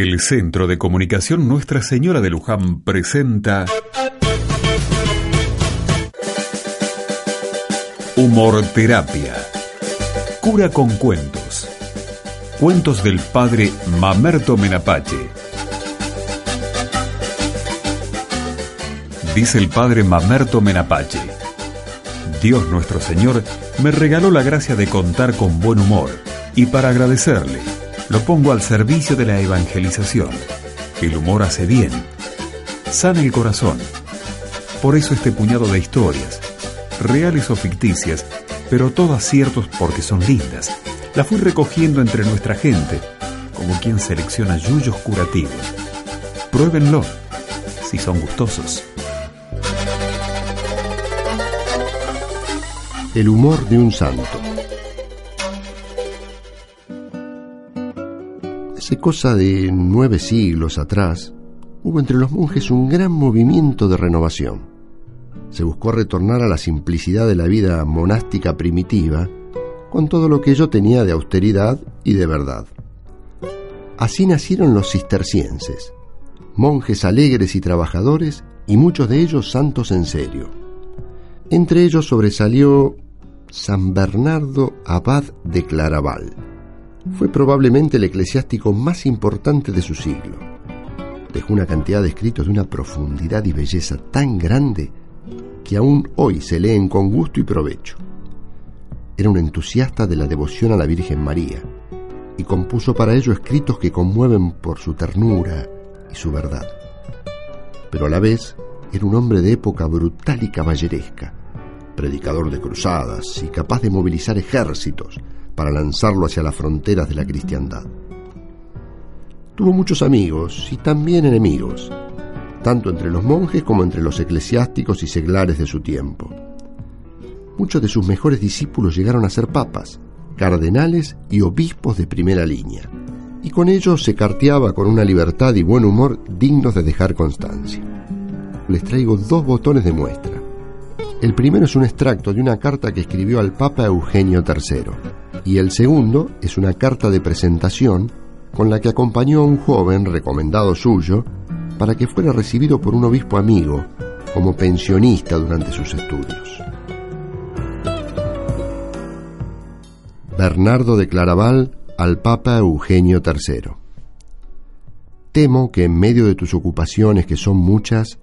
El Centro de Comunicación Nuestra Señora de Luján presenta Humor Terapia. Cura con cuentos. Cuentos del padre Mamerto Menapache. Dice el padre Mamerto Menapache. Dios nuestro Señor me regaló la gracia de contar con buen humor y para agradecerle lo pongo al servicio de la evangelización. El humor hace bien, sana el corazón. Por eso este puñado de historias, reales o ficticias, pero todas ciertos porque son lindas, la fui recogiendo entre nuestra gente, como quien selecciona yuyos curativos. Pruébenlo, si son gustosos. El humor de un santo. Hace cosa de nueve siglos atrás, hubo entre los monjes un gran movimiento de renovación. Se buscó retornar a la simplicidad de la vida monástica primitiva, con todo lo que ello tenía de austeridad y de verdad. Así nacieron los cistercienses, monjes alegres y trabajadores, y muchos de ellos santos en serio. Entre ellos sobresalió San Bernardo Abad de Claraval fue probablemente el eclesiástico más importante de su siglo. Dejó una cantidad de escritos de una profundidad y belleza tan grande que aún hoy se leen con gusto y provecho. Era un entusiasta de la devoción a la Virgen María y compuso para ello escritos que conmueven por su ternura y su verdad. Pero a la vez era un hombre de época brutal y caballeresca, predicador de cruzadas y capaz de movilizar ejércitos para lanzarlo hacia las fronteras de la cristiandad. Tuvo muchos amigos y también enemigos, tanto entre los monjes como entre los eclesiásticos y seglares de su tiempo. Muchos de sus mejores discípulos llegaron a ser papas, cardenales y obispos de primera línea, y con ellos se carteaba con una libertad y buen humor dignos de dejar constancia. Les traigo dos botones de muestra. El primero es un extracto de una carta que escribió al Papa Eugenio III y el segundo es una carta de presentación con la que acompañó a un joven recomendado suyo para que fuera recibido por un obispo amigo como pensionista durante sus estudios. Bernardo de Claraval al Papa Eugenio III. Temo que en medio de tus ocupaciones, que son muchas,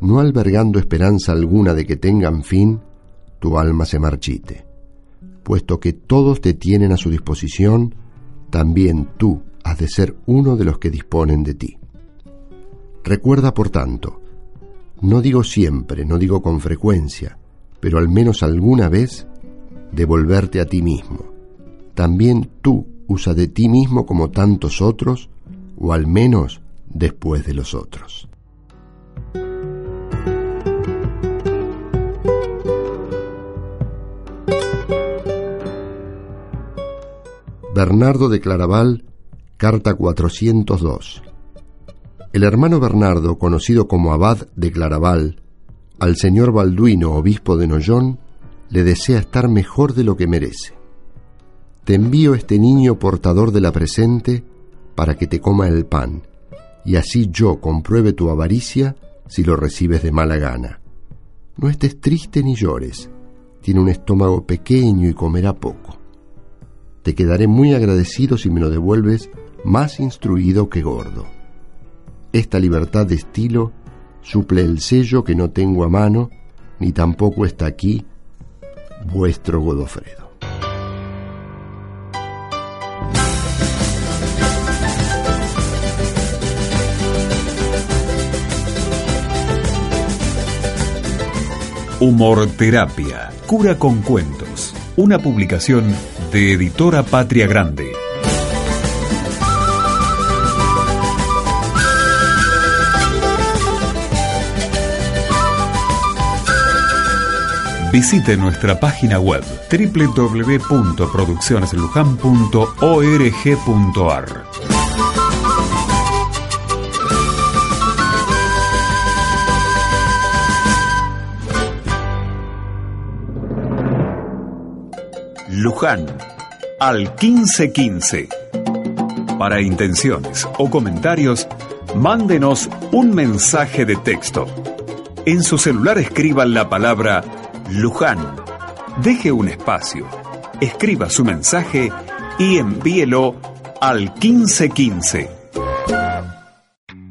no albergando esperanza alguna de que tengan fin, tu alma se marchite puesto que todos te tienen a su disposición, también tú has de ser uno de los que disponen de ti. Recuerda, por tanto, no digo siempre, no digo con frecuencia, pero al menos alguna vez, devolverte a ti mismo. También tú usa de ti mismo como tantos otros, o al menos después de los otros. Bernardo de Claraval, carta 402. El hermano Bernardo, conocido como abad de Claraval, al señor Balduino, obispo de Nollón, le desea estar mejor de lo que merece. Te envío este niño portador de la presente para que te coma el pan, y así yo compruebe tu avaricia si lo recibes de mala gana. No estés triste ni llores, tiene un estómago pequeño y comerá poco. Te quedaré muy agradecido si me lo devuelves más instruido que gordo. Esta libertad de estilo suple el sello que no tengo a mano, ni tampoco está aquí vuestro Godofredo. Humor Terapia, cura con cuentos, una publicación de Editora Patria Grande. Visite nuestra página web www.produccionesluján.org.ar. Luján al 1515. Para intenciones o comentarios, mándenos un mensaje de texto. En su celular escriban la palabra Luján. Deje un espacio, escriba su mensaje y envíelo al 1515.